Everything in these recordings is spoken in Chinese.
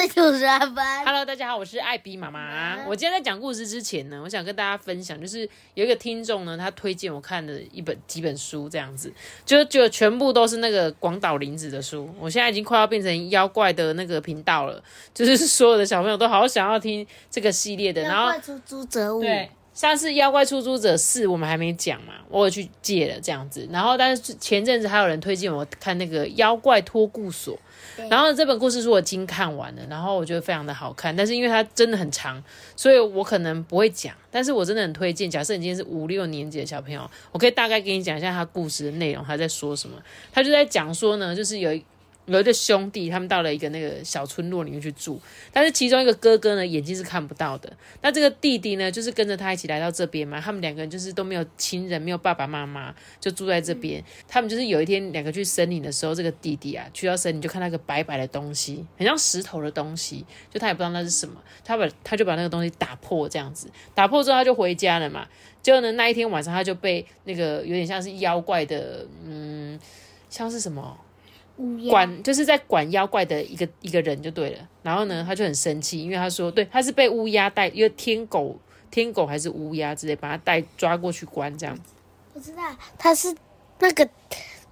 Hello，大家好，我是艾比妈妈。我今天在讲故事之前呢，我想跟大家分享，就是有一个听众呢，他推荐我看的一本几本书，这样子，就就全部都是那个广岛林子的书。我现在已经快要变成妖怪的那个频道了，就是所有的小朋友都好想要听这个系列的，然后出租者物，对，上次《妖怪出租者四》我们还没讲嘛，我有去借了这样子。然后，但是前阵子还有人推荐我看那个《妖怪托顾所》，然后这本故事书我已经看完了，然后我觉得非常的好看，但是因为它真的很长，所以我可能不会讲。但是我真的很推荐，假设你今天是五六年级的小朋友，我可以大概给你讲一下他故事的内容，他在说什么。他就在讲说呢，就是有一有一对兄弟，他们到了一个那个小村落里面去住，但是其中一个哥哥呢，眼睛是看不到的。那这个弟弟呢，就是跟着他一起来到这边嘛。他们两个人就是都没有亲人，没有爸爸妈妈，就住在这边。他们就是有一天两个去森林的时候，这个弟弟啊，去到森林就看到一个白白的东西，很像石头的东西，就他也不知道那是什么。他把他就把那个东西打破，这样子打破之后他就回家了嘛。结果呢，那一天晚上他就被那个有点像是妖怪的，嗯，像是什么？管就是在管妖怪的一个一个人就对了。然后呢，他就很生气，因为他说，对，他是被乌鸦带，因为天狗、天狗还是乌鸦之类，把他带抓过去关这样。我知道他是那个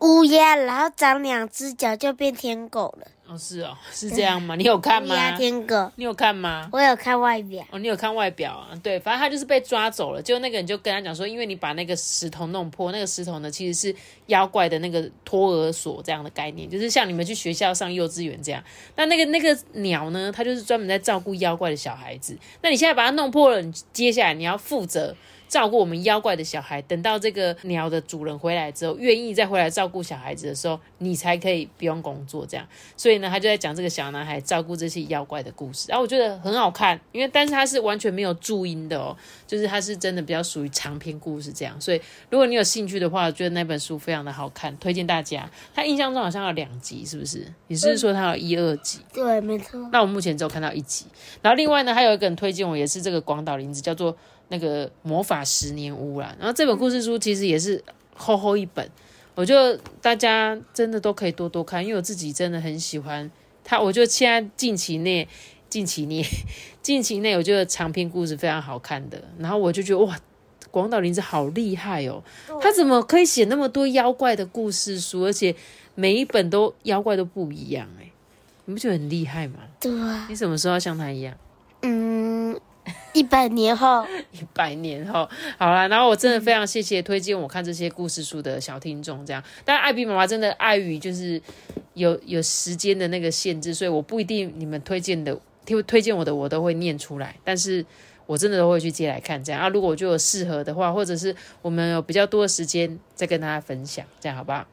乌鸦，然后长两只脚就变天狗了。哦，是哦，是这样吗？你有看乌鸦吗？天狗，你有看吗？我有看外表。哦，你有看外表啊？对，反正他就是被抓走了。就那个人就跟他讲说，因为你把那个石头弄破，那个石头呢其实是妖怪的那个托儿所这样的概念，就是像你们去学校上幼稚园这样。那那个那个鸟呢，它就是专门在照顾妖怪的小孩子。那你现在把它弄破了，你接下来你要负责。照顾我们妖怪的小孩，等到这个鸟的主人回来之后，愿意再回来照顾小孩子的时候，你才可以不用工作这样。所以呢，他就在讲这个小男孩照顾这些妖怪的故事，然后我觉得很好看，因为但是他是完全没有注音的哦，就是他是真的比较属于长篇故事这样。所以如果你有兴趣的话，我觉得那本书非常的好看，推荐大家。他印象中好像有两集，是不是？你是不是说他有一二集？对，没错。那我目前只有看到一集。然后另外呢，还有一个人推荐我，也是这个广岛林子，叫做那个魔法十年屋啦。然后这本故事书其实也是厚厚一本，我觉得大家真的都可以多多看，因为我自己真的很喜欢它。我觉得现在近期内，近期内，近期内，我觉得长篇故事非常好看的。然后我就觉得哇。广岛林子好厉害哦！他怎么可以写那么多妖怪的故事书，而且每一本都妖怪都不一样哎、你不觉得很厉害吗？对啊，你什么时候要像他一样？嗯，一百年后，一百年后，好啦，然后我真的非常谢谢推荐我看这些故事书的小听众，这样。但艾比妈妈真的碍于就是有有时间的那个限制，所以我不一定你们推荐的推推荐我的我都会念出来，但是我真的都会去接来看这样啊。如果我就有适合的话，或者是我们有比较多的时间再跟大家分享，这样好不好？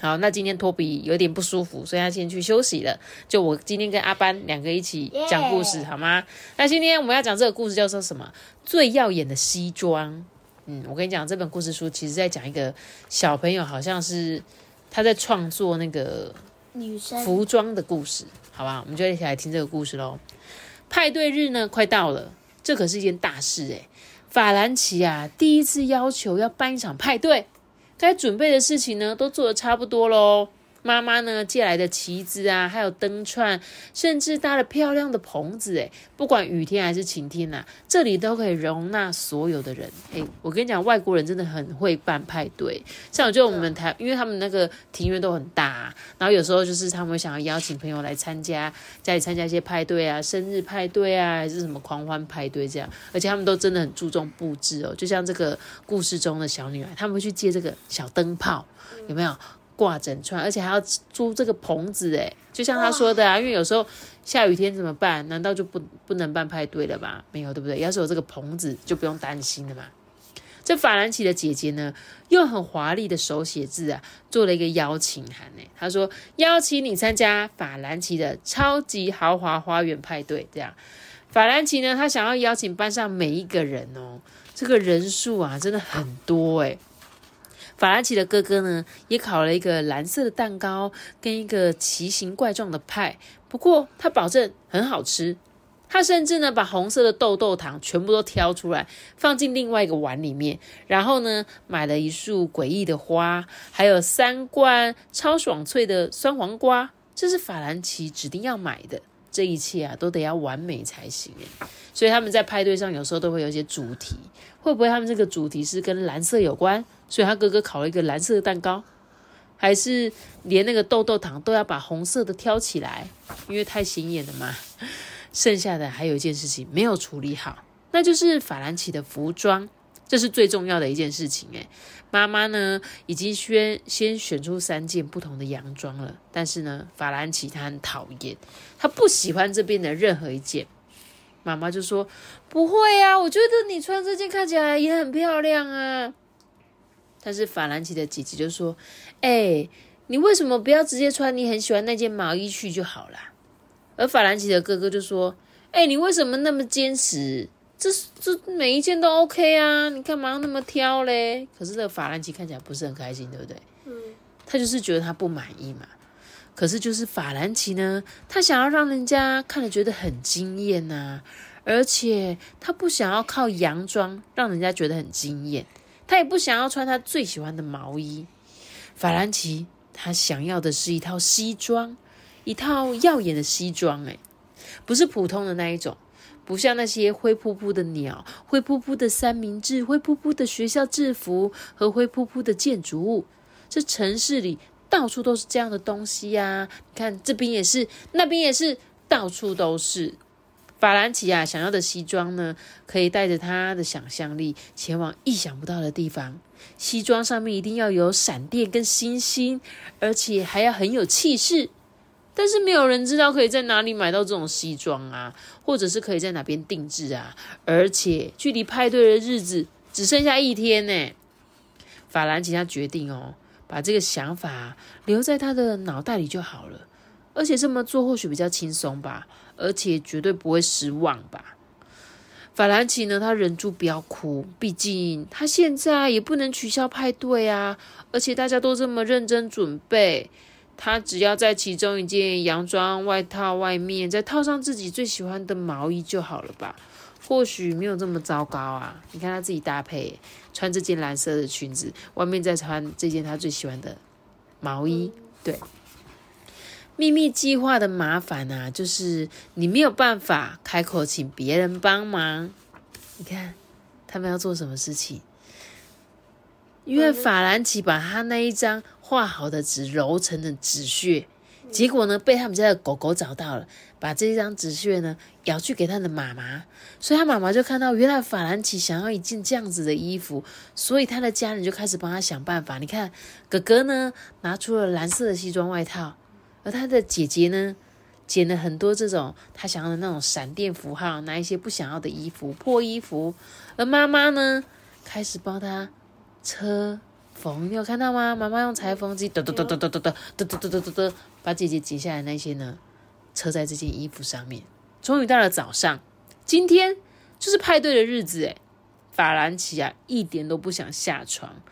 好，那今天托比有点不舒服，所以他先去休息了。就我今天跟阿班两个一起讲故事好吗？那今天我们要讲这个故事叫做什么？最耀眼的西装。嗯，我跟你讲，这本故事书其实在讲一个小朋友，好像是他在创作那个女生服装的故事，好吧？我们就一起来听这个故事喽。派对日呢，快到了，这可是一件大事诶。法兰奇啊，第一次要求要办一场派对，该准备的事情呢，都做的差不多喽。妈妈呢借来的旗子啊，还有灯串，甚至搭了漂亮的棚子，诶，不管雨天还是晴天呐、这里都可以容纳所有的人。诶，我跟你讲，外国人真的很会办派对。像我觉得我们台，因为他们那个庭院都很大、然后有时候就是他们想要邀请朋友来参加，家里参加一些派对啊，生日派对啊，还是什么狂欢派对这样。而且他们都真的很注重布置哦，就像这个故事中的小女孩，他们会去借这个小灯泡，有没有？挂整串，而且还要租这个棚子诶，就像他说的啊，因为有时候下雨天怎么办？难道就不不能办派对了吗？没有，对不对？要是有这个棚子，就不用担心了嘛。这法兰奇的姐姐呢，用很华丽的手写字啊，做了一个邀请函呢。她说邀请你参加法兰奇的超级豪华花园派对，这样。法兰奇呢，他想要邀请班上每一个人哦，这个人数啊，真的很多诶。法兰奇的哥哥呢，也烤了一个蓝色的蛋糕跟一个奇形怪状的派，不过他保证很好吃。他甚至呢，把红色的豆豆糖全部都挑出来，放进另外一个碗里面，然后呢，买了一束诡异的花，还有三罐超爽脆的酸黄瓜，这是法兰奇指定要买的。这一切啊，都得要完美才行所以他们在派对上有时候都会有一些主题，会不会他们这个主题是跟蓝色有关？所以他哥哥烤了一个蓝色的蛋糕，还是连那个豆豆糖都要把红色的挑起来，因为太显眼了嘛。剩下的还有一件事情没有处理好，那就是法兰奇的服装，这是最重要的一件事情。诶，妈妈呢已经先先选出三件不同的洋装了，但是呢，法兰奇他很讨厌，他不喜欢这边的任何一件。妈妈就说：“不会啊，我觉得你穿这件看起来也很漂亮啊。”但是法兰奇的姐姐就说：“哎，你为什么不要直接穿你很喜欢那件毛衣去就好了？”而法兰奇的哥哥就说：“哎，你为什么那么坚持？这这每一件都 OK 啊，你干嘛要那么挑嘞？”可是这个法兰奇看起来不是很开心，对不对？嗯，他就是觉得他不满意嘛。可是就是法兰奇呢，他想要让人家看了觉得很惊艳呐，而且他不想要靠洋装让人家觉得很惊艳，他也不想要穿他最喜欢的毛衣。法兰奇他想要的是一套西装。一套耀眼的西装，诶，不是普通的那一种，不像那些灰扑扑的鸟、灰扑扑的三明治、灰扑扑的学校制服和灰扑扑的建筑物。这城市里到处都是这样的东西呀！看这边也是，那边也是，到处都是。法兰奇啊，想要的西装呢，可以带着他的想象力前往意想不到的地方。西装上面一定要有闪电跟星星，而且还要很有气势。但是没有人知道可以在哪里买到这种西装啊，或者是可以在哪边定制啊？而且距离派对的日子只剩下一天呢。法兰奇他决定哦，把这个想法留在他的脑袋里就好了。而且这么做或许比较轻松吧，而且绝对不会失望吧。法兰奇呢，他忍住不要哭，毕竟他现在也不能取消派对啊，而且大家都这么认真准备。他只要在其中一件洋装外套外面再套上自己最喜欢的毛衣就好了吧？或许没有这么糟糕啊！你看他自己搭配，穿这件蓝色的裙子，外面再穿这件他最喜欢的毛衣。对，秘密计划的麻烦啊，就是你没有办法开口请别人帮忙。你看他们要做什么事情？因为法兰奇把他那一张。画好的纸揉成的纸屑，结果呢被他们家的狗狗找到了，把这张纸屑呢咬去给他的妈妈，所以他妈妈就看到原来法兰奇想要一件这样子的衣服，所以他的家人就开始帮他想办法。你看哥哥呢拿出了蓝色的西装外套，而他的姐姐呢剪了很多这种他想要的那种闪电符号，拿一些不想要的衣服破衣服，而妈妈呢开始帮他车。缝，你有看到吗？妈妈用裁缝机，嘟嘟嘟嘟嘟嘟嘟嘟嘟嘟嘟嘟，把姐姐剪下来那些呢，车在这件衣服上面。终于到了早上，今天就是派对的日子诶法兰奇啊，一点都不想下床，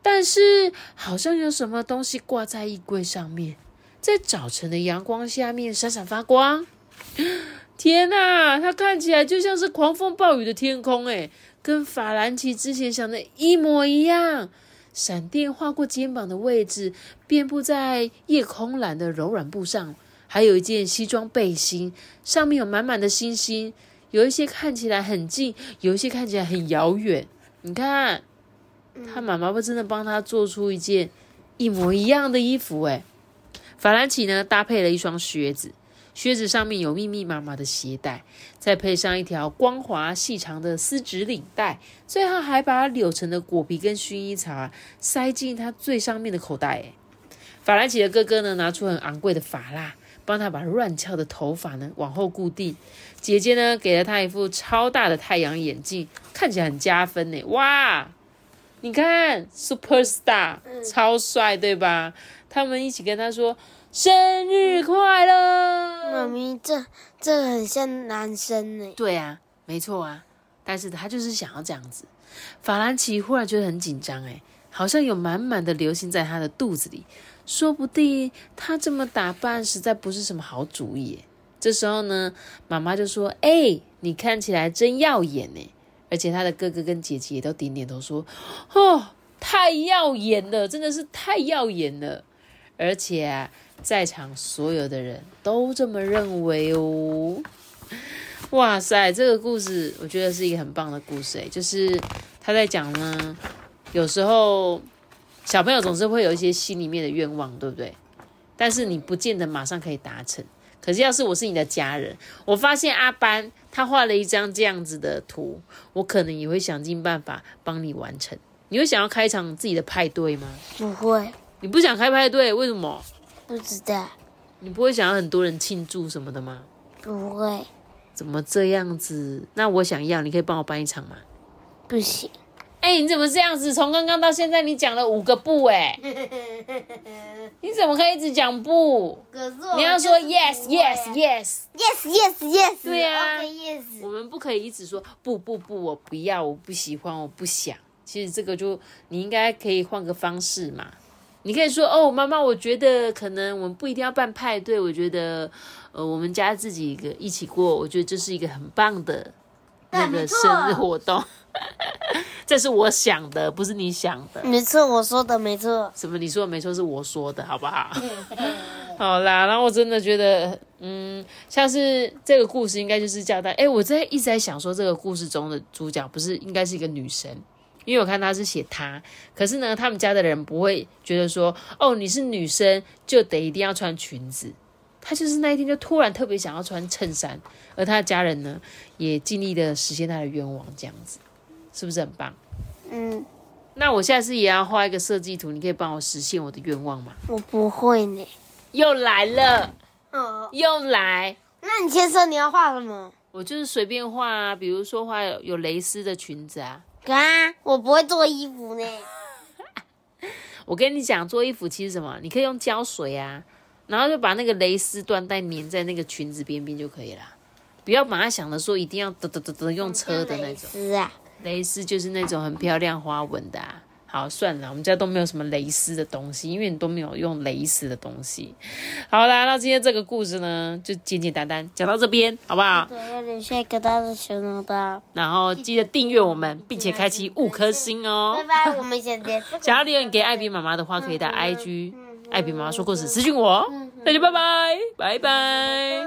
但是好像有什么东西挂在衣柜上面，在早晨的阳光下面闪闪发光。天哪，它看起来就像是狂风暴雨的天空诶跟法兰奇之前想的一模一样。闪电划过肩膀的位置，遍布在夜空蓝的柔软布上。还有一件西装背心，上面有满满的星星，有一些看起来很近，有一些看起来很遥远。你看，他妈妈不真的帮他做出一件一模一样的衣服诶法兰奇呢，搭配了一双靴子。靴子上面有密密麻麻的鞋带，再配上一条光滑细长的丝质领带，最后还把柳橙的果皮跟薰衣草啊塞进他最上面的口袋。诶法兰奇的哥哥呢，拿出很昂贵的发蜡，帮他把乱翘的头发呢往后固定。姐姐呢，给了他一副超大的太阳眼镜，看起来很加分呢。哇，你看，super star，超帅，对吧？他们一起跟他说。生日快乐。妈咪，这这很像男生呢。对啊，没错啊，但是他就是想要这样子。法兰奇忽然觉得很紧张，哎，好像有满满的流星在他的肚子里，说不定他这么打扮实在不是什么好主意。这时候呢，妈妈就说：“哎，你看起来真耀眼呢！”而且他的哥哥跟姐姐也都点点头说：“哦，太耀眼了，真的是太耀眼了！”而且啊，在场所有的人都这么认为哦。哇塞，这个故事我觉得是一个很棒的故事诶，就是他在讲呢，有时候小朋友总是会有一些心里面的愿望，对不对？但是你不见得马上可以达成。可是要是我是你的家人，我发现阿班他画了一张这样子的图，我可能也会想尽办法帮你完成。你会想要开一场自己的派对吗？不会，你不想开派对，为什么？不知道。你不会想要很多人庆祝什么的吗？不会。怎么这样子？那我想要，你可以帮我办一场吗？不行。哎，你怎么这样子？从刚刚到现在，你讲了五个不哎，你怎么可以一直讲不？你要说 yes yes yes yes yes yes。对啊，yes。我们不可以一直说不不不，我不要，我不喜欢，我不想。其实这个就你应该可以换个方式嘛。你可以说哦，妈妈，我觉得可能我们不一定要办派对，我觉得。呃，我们家自己一个一起过，我觉得这是一个很棒的那个生日活动。这是我想的，不是你想的。没错，我说的没错。什么？你说的没错，是我说的，好不好？好啦，然后我真的觉得，嗯，像是这个故事应该就是交代。哎，我在一直在想说，这个故事中的主角不是应该是一个女生？因为我看他是写他，可是呢，他们家的人不会觉得说，哦，你是女生就得一定要穿裙子。他就是那一天就突然特别想要穿衬衫，而他的家人呢也尽力的实现他的愿望，这样子是不是很棒？嗯，那我下次也要画一个设计图，你可以帮我实现我的愿望吗？我不会呢。又来了，哦，又来。那你先说你要画什么？我就是随便画啊，比如说画有蕾丝的裙子啊。啊，我不会做衣服呢。我跟你讲，做衣服其实什么？你可以用胶水啊。然后就把那个蕾丝缎带粘在那个裙子边边就可以了，不要把它想的说一定要得得得得用车的那种。丝啊，蕾丝就是那种很漂亮花纹的。好，算了，我们家都没有什么蕾丝的东西，因为你都没有用蕾丝的东西。好啦，那今天这个故事呢，就简简单单讲到这边，好不好？要留下一个大的小脑袋。然后记得订阅我们，并且开启五颗星哦。拜拜，我们先点。想要留言给艾比妈妈的话，可以到 IG。艾比妈妈说故事，私信我，那就拜拜，拜拜。